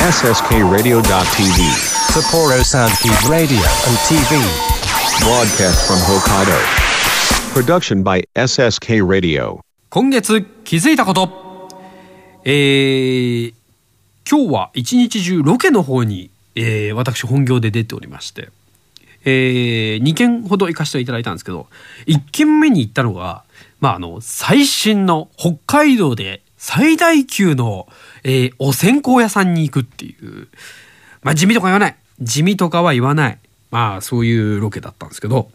SSKRadio.tv Sapporo Soundkeep Radio and TV. Broadcast from Hokkaido. Production by SSK Radio. 今月気づいたことえー、今日は一日中ロケの方に、えー、私本業で出ておりまして、えー、2件ほど行かせていただいたんですけど1件目に行ったのが、まあ、あの最新の北海道で最大級の、えー、お線香屋さんに行くっていう。まあ地味とか言わない。地味とかは言わない。まあそういうロケだったんですけど。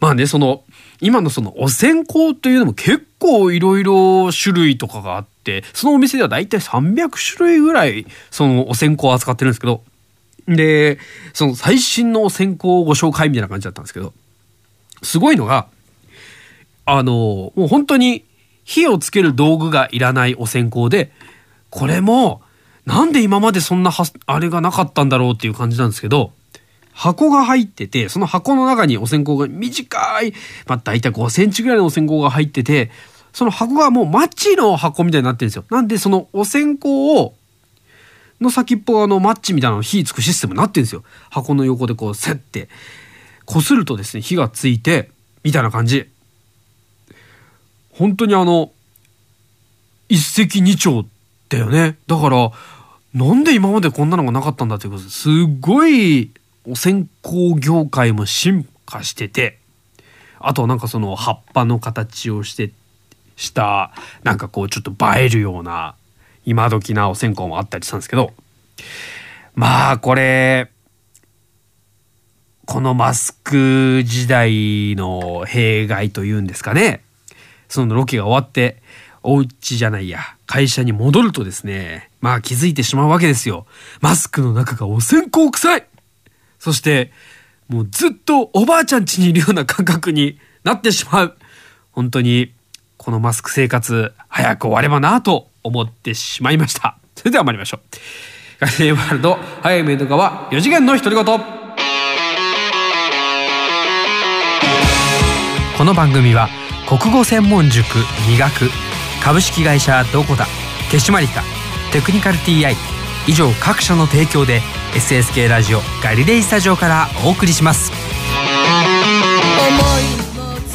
まあねその今のそのお線香というのも結構いろいろ種類とかがあってそのお店ではだいたい300種類ぐらいそのお線香を扱ってるんですけど。でその最新のお線香をご紹介みたいな感じだったんですけど。すごいのがあのもう本当に火をつける道具がいらないお線香でこれもなんで今までそんなはあれがなかったんだろうっていう感じなんですけど箱が入ってて、その箱の中にお線香が短い、まあ大体5センチぐらいのお線香が入ってて、その箱がもうマッチの箱みたいになってるんですよ。なんでそのお線香を、の先っぽがあのマッチみたいなの火つくシステムになってるんですよ。箱の横でこうセッて、こするとですね、火がついて、みたいな感じ。本当にあの、一石二鳥だよね。だから、なんで今までこんなのがなかったんだっていうことです。すごいお線香業界も進化しててあとなんかその葉っぱの形をしてしたなんかこうちょっと映えるような今時なお線香もあったりしたんですけど。まあこれこのマスク時代の弊害というんですかね。そのロケが終わってお家じゃないや会社に戻るとですねまあ気づいてしまうわけですよ。マスクの中がお線香臭い。そしてもうずっとおばあちゃん家にいるような感覚になってしまう。本当にこのマスク生活早く終わればなと思ってしまいました。それでは参りましょう。ガリレーワールド早いメイド川4次元の独り言。この番組は国語専門塾磨く。株式会社どこだ。手締まりか。テクニカル TI 以上各社の提供で SSK ラジオガリレイスタジオからお送りします。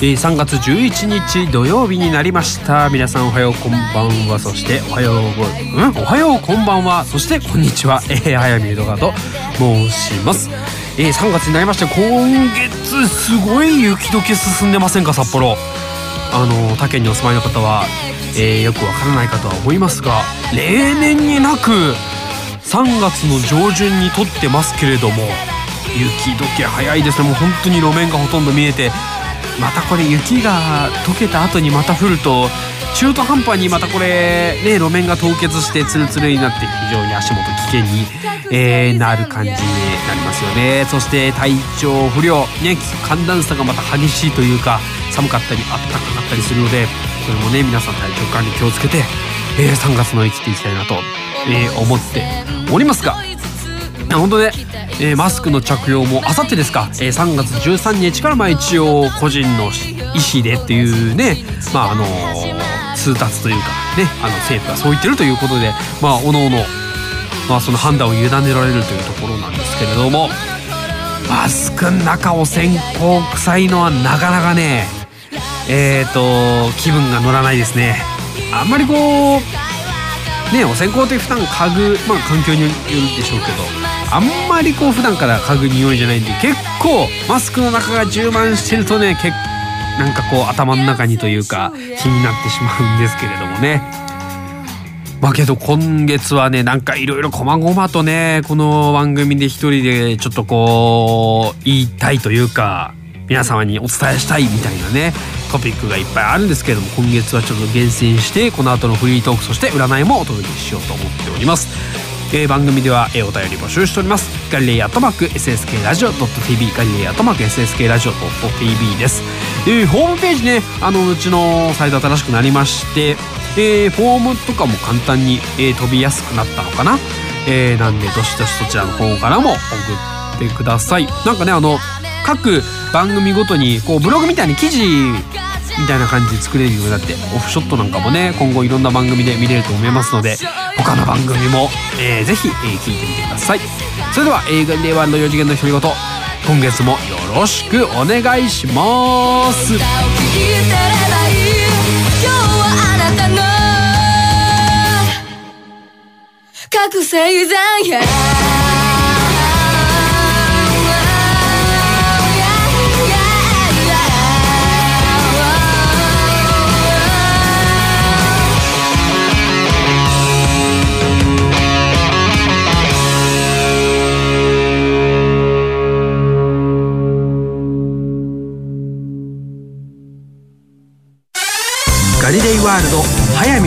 えー、3月11日土曜日になりました。皆さんおはようこんばんは。そしておはようごうん？おはようこんばんは。そしてこんにちは、えー、早見江戸川と申します。えー、3月になりまして今月すごい雪解け進んでませんか札幌。あの他県にお住まいの方は、えー、よくわからないかとは思いますが例年になく3月の上旬にとってますけれども雪解け早いですね。もう本当に路面がほとんど見えてまたこれ雪が溶けた後にまた降ると中途半端にまたこれね路面が凍結してツルツルになって非常に足元危険に、えー、なる感じになりますよね。そして体調不良ね寒暖差がまた激しいというか寒かったりあったかかったりするのでそれもね皆さん体調管理気をつけて、えー、3月の生きていきたいなと、えー、思っておりますが 本当ね、えー、マスクの着用もあさってですか、えー、3月13日からまあ一応個人の意思でっていうね。まああのー、通達というかねあの政府がそう言ってるということでまあおのおのまあその判断を委ねられるというところなんですけれども。マスクの中を線香臭いのはなかなかねえっ、ー、と気分が乗らないですね。あんまりこうねお線香って普段嗅ぐまあ環境によるでしょうけど。あんまりこう普段から嗅ぐ匂いじゃないんで結構マスクの中が充満してるとね結なんかこう頭の中にというか気になってしまうんですけれどもね。まあけど今月はねなんかいろいろこまごまとねこの番組で一人でちょっとこう言いたいというか皆様にお伝えしたいみたいなねトピックがいっぱいあるんですけれども今月はちょっと厳選してこの後のフリートークそして占いもお届けしようと思っておりますえー、番組では、えー、お便り募集しております。ガリレイアットマーク SSK ラジオ .tv ガリレイアットマーク SSK ラジオ .tv です、えー、ホームページねあのうちのサイト新しくなりましてえー、フォームとかも簡単に、えー、飛びやすくなったのかな、えー、なんでどしどしそちらの方からも送ってください。なんかねあの各番組ごとにこうブログみたいに記事みたいな感じで作れるようになってオフショットなんかもね今後いろんな番組で見れると思いますので他の番組も、えー、ぜひ、えー、聞いてみてください。それでは映画令和の4次元の独り言今月もよろしくお願いします。覚醒剤や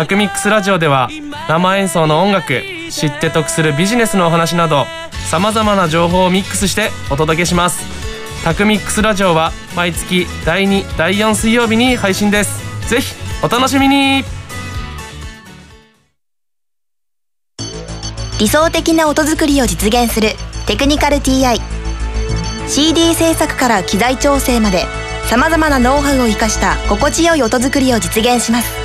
タクミックスラジオでは生演奏の音楽知って得するビジネスのお話などさまざまな情報をミックスしてお届けします。タクミックスラジオは毎月第2第4水曜日に配信です。ぜひお楽しみに。理想的な音作りを実現するテクニカル TI CD 制作から機材調整までさまざまなノウハウを生かした心地よい音作りを実現します。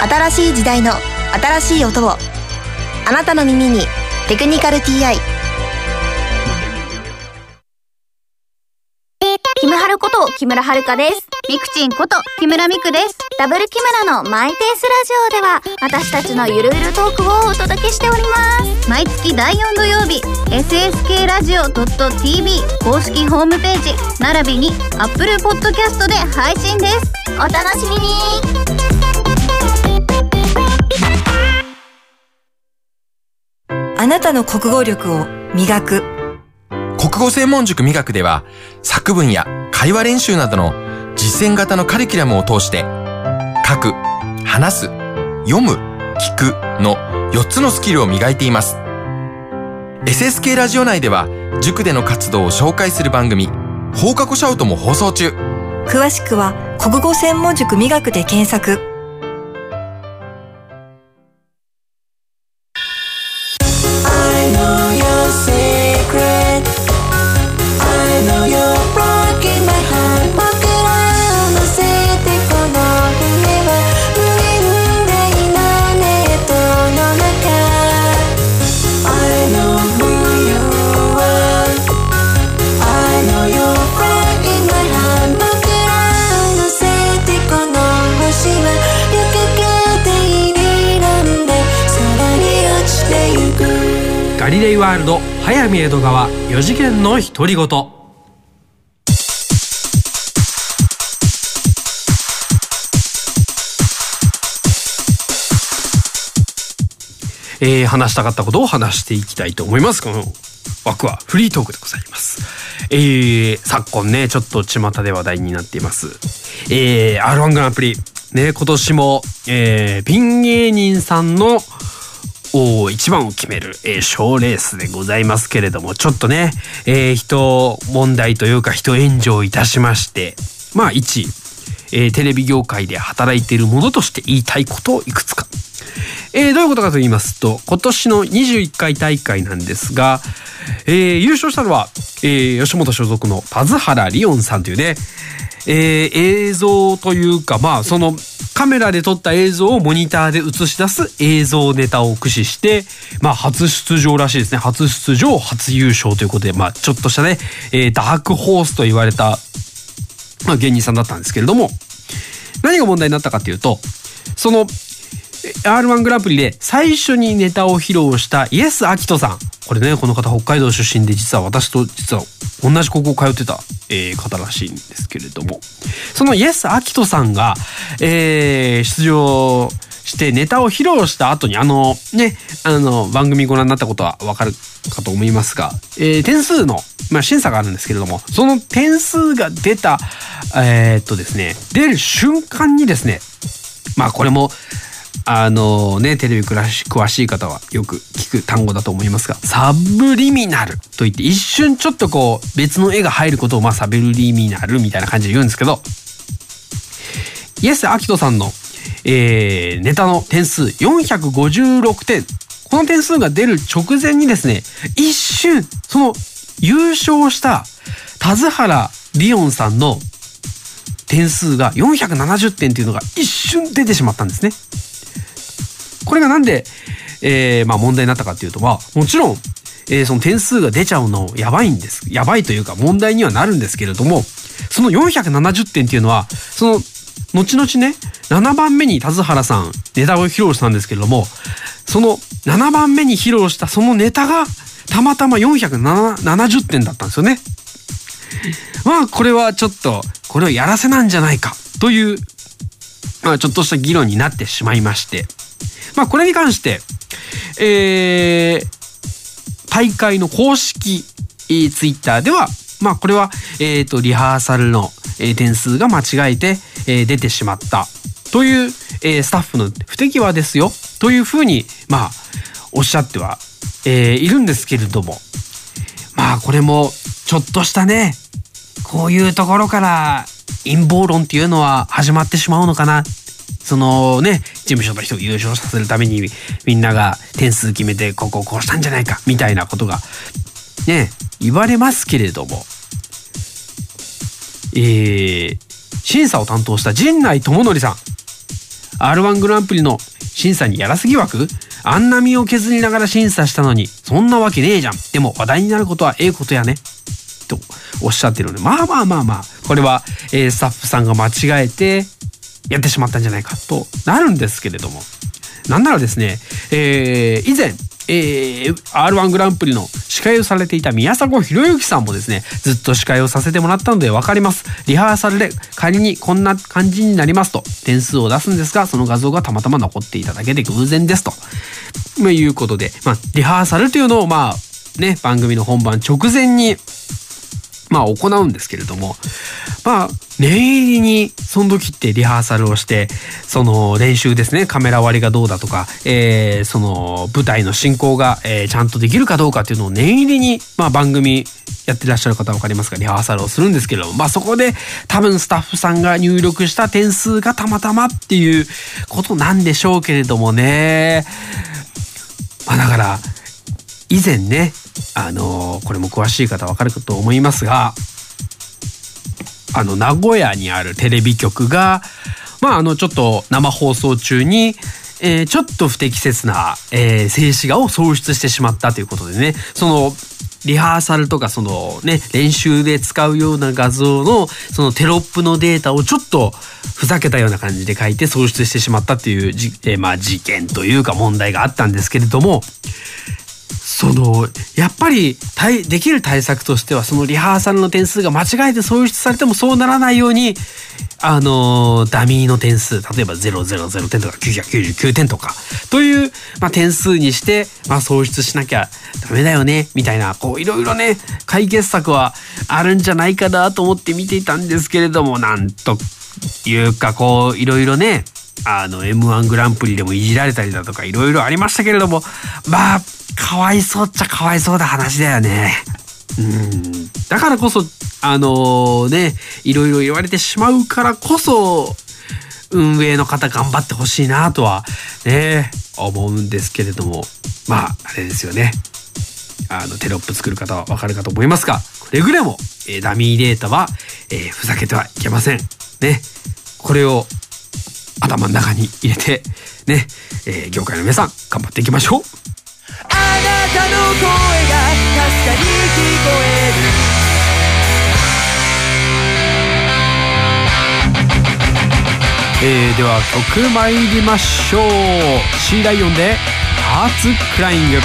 新しい時代の新しい音をあなたの耳に「テクニカル TI」キムハルこと木村遥です。ミクチンこと木村ミクです。ダブル木村のマイペースラジオでは私たちのゆるゆるトークをお届けしております。毎月第4土曜日、ssk ラジオ .tv 公式ホームページ並びに Apple Podcast で配信です。お楽しみにあなたの国語力を磨く国語専門塾磨くでは作文や会話練習などの実践型のカリキュラムを通して書く、話す、読む、聞くの4つのスキルを磨いています。SSK ラジオ内では塾での活動を紹介する番組放課後シャウトも放送中。詳しくは国語専門塾磨くで検索の独り言。えー話したかったことを話していきたいと思います。この枠はフリートークでございます。えー昨今ねちょっと巷で話題になっています。えー R1 グランプリ。ね今年もえーピン芸人さんの一番を決める、えー、賞レースでございますけれどもちょっとね、えー人問題というか人炎上いたしましてまあ一、えーテレビ業界で働いている者として言いたいことをいくつか。えーどういうことかと言いますと今年の21回大会なんですが、えー優勝したのは、えー吉本所属の田津原リオンさんというね、えー映像というかまあそのカメラで撮った映像をモニターで映し出す映像ネタを駆使して、まあ初出場らしいですね。初出場、初優勝ということで、まあちょっとしたね、えーダークホースと言われた、まあ芸人さんだったんですけれども、何が問題になったかっていうと、その、R1 グランプリで最初にネタを披露したイエス・アキトさん。これね、この方北海道出身で実は私と実は同じ高校通ってた、えー方らしいんですけれども、そのイエス・アキトさんが、えー出場してネタを披露した後にあのねあの番組ご覧になったことはわかるかと思いますが、えー点数の、まあ、審査があるんですけれどもその点数が出たえーっとですね出る瞬間にですねまあこれもあのねテレビ詳し詳しい方はよく聞く単語だと思いますがサブリミナルといって一瞬ちょっとこう別の絵が入ることをまあサブリミナルみたいな感じで言うんですけどイエス・アキトさんの、えーネタの点数456点この点数が出る直前にですね一瞬その優勝した田津原リオンさんの点数が470点っていうのが一瞬出てしまったんですね。これがなんで、えーまあ問題になったかっていうとまあもちろん、えーその点数が出ちゃうのやばいんですやばいというか問題にはなるんですけれどもその470点っていうのはその後々ね7番目に田津原さんネタを披露したんですけれどもその7番目に披露したそのネタがたまたま470点だったんですよね。まあこれはちょっとこれをやらせなんじゃないかという、まあ、ちょっとした議論になってしまいましてまあこれに関してえー大会の公式、えーツイッターではまあこれは、えー、とリハーサルの、えー点数が間違えて、えー出てしまった。という、えースタッフの不手際ですよ。というふうにまあおっしゃっては、えーいるんですけれども。まあこれもちょっとしたねこういうところから陰謀論っていうのは始まってしまうのかな。そのね事務所の人を優勝させるためにみんなが点数決めてここをこうしたんじゃないかみたいなことがね言われますけれども。えー審査を担当した陣内智則さん。R1 グランプリの審査にやらす疑惑？あんな身を削りながら審査したのにそんなわけねえじゃん。でも話題になることはええことやね。とおっしゃってるのでまあまあまあまあ。これは、えースタッフさんが間違えてやってしまったんじゃないかとなるんですけれども。なんならですね、えー以前、えー R1 グランプリの司会をされていた宮迫博之さんもですねずっと司会をさせてもらったので分かります。リハーサルで仮にこんな感じになりますと点数を出すんですがその画像がたまたま残っていただけで偶然ですと、まあ、いうことで、まあ、リハーサルというのをまあね番組の本番直前にまあ行うんですけれどもまあ念入りにその時ってリハーサルをしてその練習ですねカメラ割りがどうだとか、えーその舞台の進行が、えーちゃんとできるかどうかっていうのを念入りに、まあ、番組やってらっしゃる方は分かりますか？リハーサルをするんですけれども、まあ、そこで多分スタッフさんが入力した点数がたまたまっていうことなんでしょうけれどもね。まあだから以前ねあのこれも詳しい方わかるかと思いますがあの名古屋にあるテレビ局がまああのちょっと生放送中に、えーちょっと不適切な、えー静止画を創出してしまったということでねそのリハーサルとかそのね練習で使うような画像のそのテロップのデータをちょっとふざけたような感じで書いて創出してしまったっていうじ、えーまあ事件というか問題があったんですけれどもそのやっぱりできる対策としてはそのリハーサルの点数が間違えて創出されてもそうならないようにあのダミーの点数例えば000点とか999点とかという、まあ、点数にして、まあ、創出しなきゃダメだよねみたいなこういろいろね解決策はあるんじゃないかなと思って見ていたんですけれどもなんというかこういろいろねあの m 1グランプリでもいじられたりだとかいろいろありましたけれどもまあかわいそうっちゃかわいそうな話だよね。うん。だからこそあのねいろいろ言われてしまうからこそ運営の方頑張ってほしいなとはね思うんですけれども。まああれですよね。あのテロップ作る方はわかるかと思いますがくれぐれも、えーダミーデータは、えーふざけてはいけません。ね。これを頭の中に入れてね、えー業界の皆さん頑張っていきましょう。あなたの声がかすかに聞こえる。えーでは曲参りましょう。C ライオンで「ハーツクライング」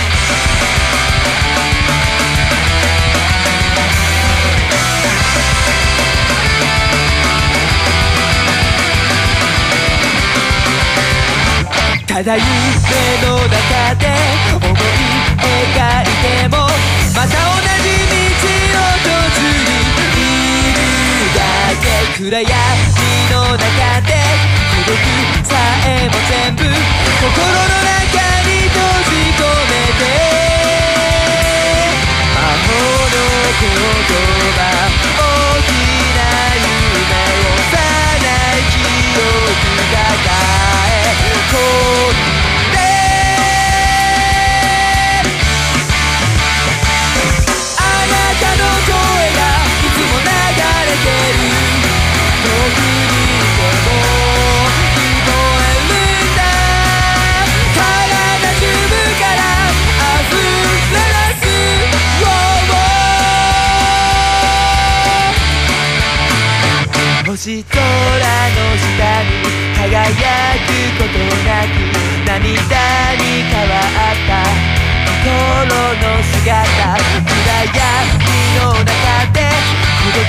ただ夢の中で思い描いてもまた同じ道を途中にいるだけ暗闇の中で孤独さえも全部心の中星空の下に輝くことなく涙に変わった心の姿暗闇の中で孤独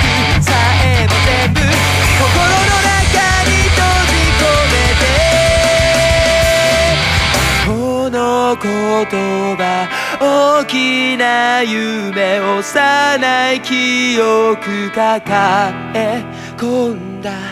さえも全部心の中に閉じ込めてこの言葉大きな夢幼い記憶抱え込んだ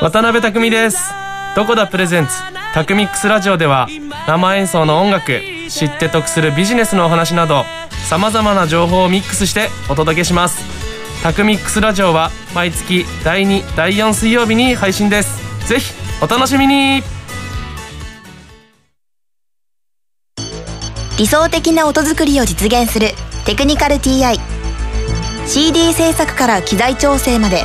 渡辺匠です。どこだプレゼンツ。タクミックスラジオでは生演奏の音楽知って得するビジネスのお話などさまざまな情報をミックスしてお届けします。タクミックスラジオは毎月第2第4水曜日に配信です。ぜひお楽しみに。理想的な音作りを実現するテクニカル TI CD 制作から機材調整まで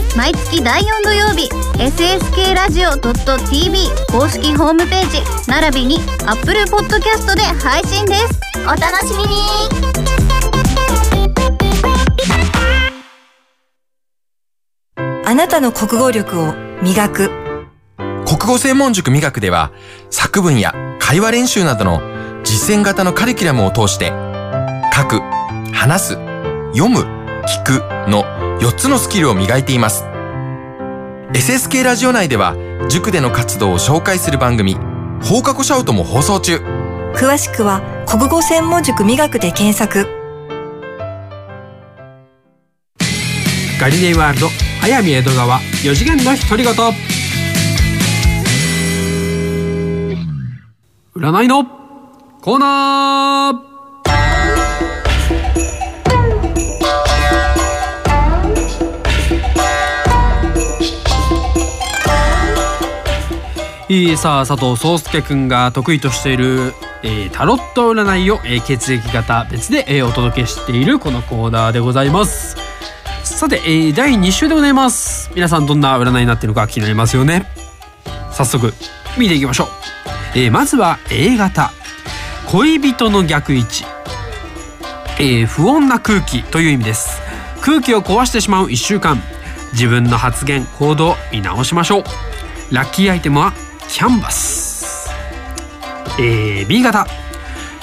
毎月第4土曜日 SSK ラジオ .tv 公式ホームページ並びに Apple Podcast で配信です。お楽しみに。あなたの国語力を磨く。国語専門塾磨くでは作文や会話練習などの実践型のカリキュラムを通して書く、話す、読む、聞くの4つのスキルを磨いています。SSK ラジオ内では塾での活動を紹介する番組放課後シャウトも放送中。詳しくは国語専門塾磨くで検索ガリレイワールド早見江戸川4次元の独り言占いのコーナーさあ佐藤壮介くんが得意としている、えータロット占いを、えー血液型別で、えーお届けしているこのコーナーでございます。さて、えー第2週でございます。皆さんどんな占いになってるのか気になりますよね。早速見ていきましょう、えーまずは A 型。恋人の逆位置、えー不穏な空気という意味です。空気を壊してしまう1週間。自分の発言行動見直しましょう。ラッキーアイテムはキャンバス、えー B 型。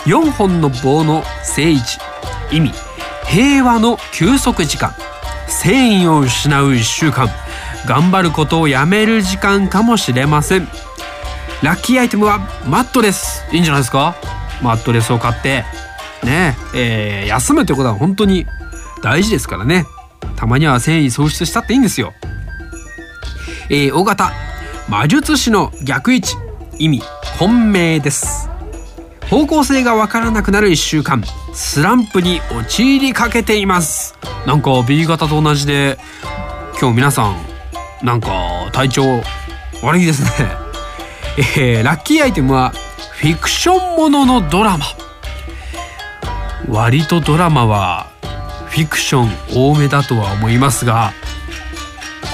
4本の棒の正位置意味。平和の休息時間。繊維を失う1週間。頑張ることをやめる時間かもしれません。ラッキーアイテムはマットレス。いいんじゃないですか？マットレスを買って。ねえー休むってことは本当に大事ですからね。たまには繊維喪失したっていいんですよ。えー、大型。魔術師の逆位置。意味本命です。方向性がわからなくなる1週間。スランプに陥りかけています。なんか B 型と同じで今日皆さんなんか体調悪いですね。えー、ラッキーアイテムはフィクションもののドラマ。割とドラマはフィクション多めだとは思いますが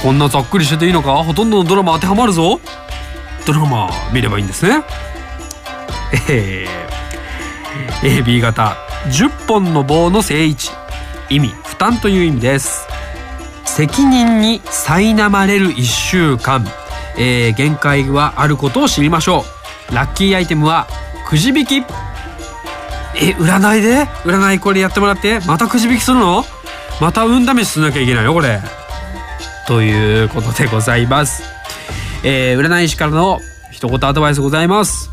こんなざっくりしてていいのか？ほとんどのドラマ当てはまるぞ。ドラマ見ればいいんですね。えー、AB 型。10本の棒の正位置意味負担という意味です。責任に苛まれる1週間、えー限界はあることを知りましょう。ラッキーアイテムはくじ引き。え占いで？占いこれやってもらって。またくじ引きするの？また運試ししなきゃいけないよこれ。ということでございます、えー占い師からの一言アドバイスございます。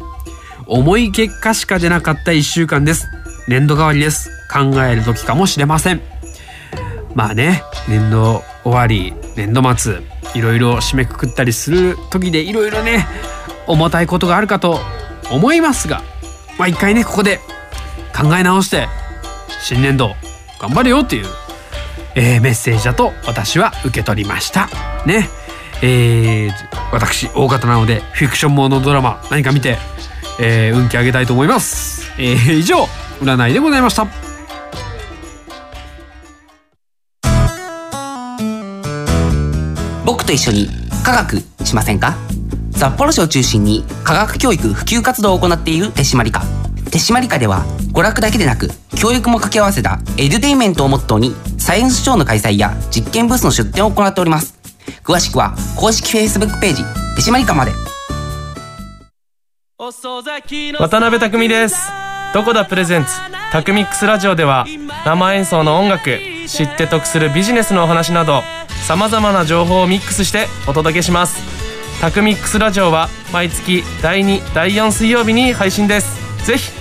重い結果しか出なかった1週間です。年度代わりです。考える時かもしれません。まあね年度終わり年度末いろいろ締めくくったりする時でいろいろね重たいことがあるかと思いますがまあ一回ねここで考え直して新年度頑張れよっていう、えーメッセージだと私は受け取りました。ね。えー私大型なのでフィクションものドラマ何か見て、えー運気上げたいと思います、えー以上占いでございました。僕と一緒に科学しませんか？札幌市を中心に科学教育普及活動を行っている手締まり課。手締まり課では娯楽だけでなく教育も掛け合わせたエデュテイメントをモットーにサイエンスショーの開催や実験ブースの出展を行っております。詳しくは公式 Facebook ページ手締まり課まで。渡辺匠です。どこだプレゼンツタクミックスラジオでは生演奏の音楽知って得するビジネスのお話などさまざまな情報をミックスしてお届けします。タクミックスラジオは毎月第2第4水曜日に配信です。ぜひ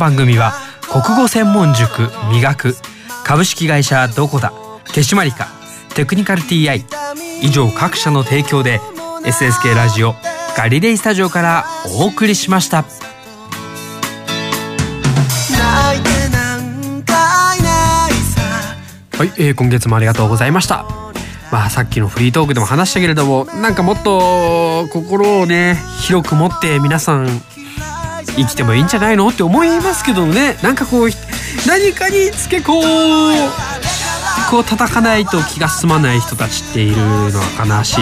番組は国語専門塾磨く株式会社どこだ手締まりかテクニカル TI 以上各社の提供で SSK ラジオガリレイスタジオからお送りしました。はい、えー今月もありがとうございました。まあさっきのフリートークでも話したけれどもなんかもっと心をね広く持って皆さん生きてもいいんじゃないのって思いますけどね。なんかこう何かにつけこうこう叩かないと気が済まない人たちっているのは悲し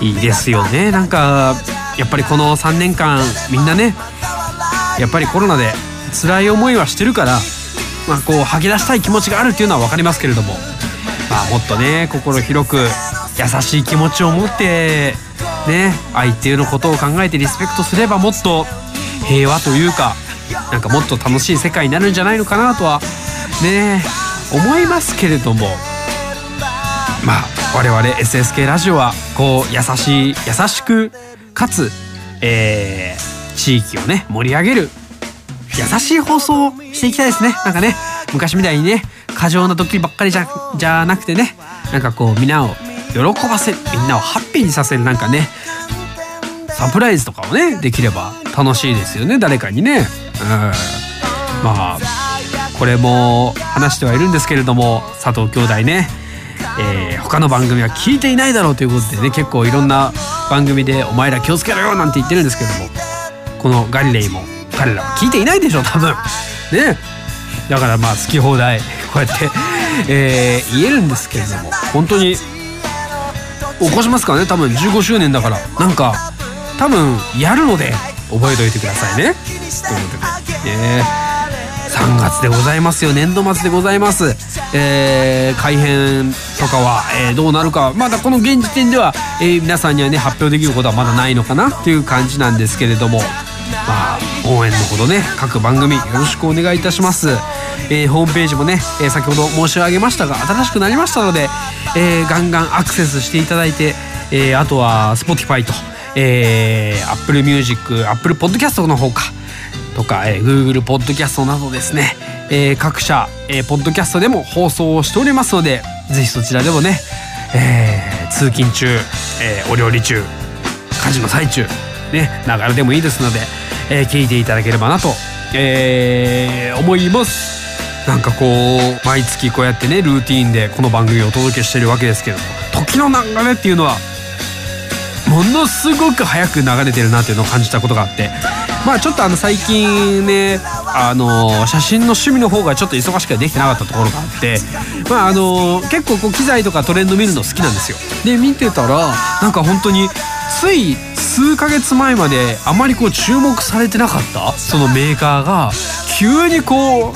いですよね。なんかやっぱりこの3年間みんなねやっぱりコロナで辛い思いはしてるからまあこう吐き出したい気持ちがあるっていうのは分かりますけれども。まあもっとね心広く優しい気持ちを持ってね相手のことを考えてリスペクトすればもっと平和というかなんかもっと楽しい世界になるんじゃないのかなとはね思いますけれども。まあ我々 SSK ラジオはこう優しい優しくかつ、えー地域をね盛り上げる優しい放送をしていきたいですね。なんかね昔みたいにね過剰な時ばっかりじゃじゃなくてねなんかこうみんなを喜ばせみんなをハッピーにさせるなんかねサプライズとかをねできれば楽しいですよね誰かにね。うん。まあこれも話してはいるんですけれども佐藤兄弟ね、えー他の番組は聞いていないだろうということでね結構いろんな番組で「お前ら気をつけろよ」なんて言ってるんですけどもこのガリレイも彼らは聞いていないでしょ多分。ね。だからまあ好き放題こうやって、えー言えるんですけれども本当に起こしますからね多分。15周年だから。なんか多分やるので覚えておいてくださいね。ということで。ね3月でございますよ。年度末でございます、えー改編とかは、えーどうなるかまだこの現時点では、えー皆さんにはね発表できることはまだないのかなっていう感じなんですけれども。まあ応援のほどね各番組よろしくお願いいたします、えーホームページもね、えー先ほど申し上げましたが新しくなりましたので、えーガンガンアクセスしていただいて、えあとは Spotify と、えー Apple Music Apple Podcast の方かとか、えー Google ポッドキャストなどですね、えー各社、えーポッドキャストでも放送をしておりますのでぜひそちらでもね、えー通勤中、えーお料理中家事の最中ねながらでもいいですので、えー聞いていただければなと、えー思います。なんかこう毎月こうやってねルーティーンでこの番組をお届けしてるわけですけども時の流れっていうのはものすごく早く流れてるなっていうのを感じたことがあって。まあちょっとあの最近ねあの写真の趣味の方がちょっと忙しくてできてなかったところがあって。まああの結構こう機材とかトレンド見るの好きなんですよ。で見てたらなんか本当につい数ヶ月前まであまりこう注目されてなかったそのメーカーが急にこう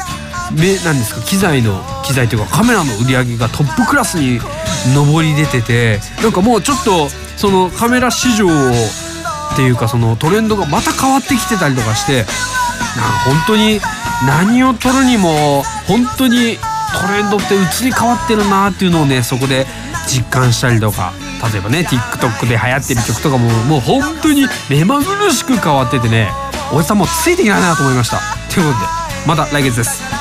めなんですか機材の機材というかカメラの売り上げがトップクラスに上り出ててなんかもうちょっとそのカメラ市場っていうかそのトレンドがまた変わってきてたりとかしてなんか本当に何を撮るにも本当にトレンドって移り変わってるなっていうのをねそこで実感したりとか例えばね TikTok で流行ってる曲とかももう本当に目まぐるしく変わっててねおじさんもついていけないなと思いました。ということでまた来月です。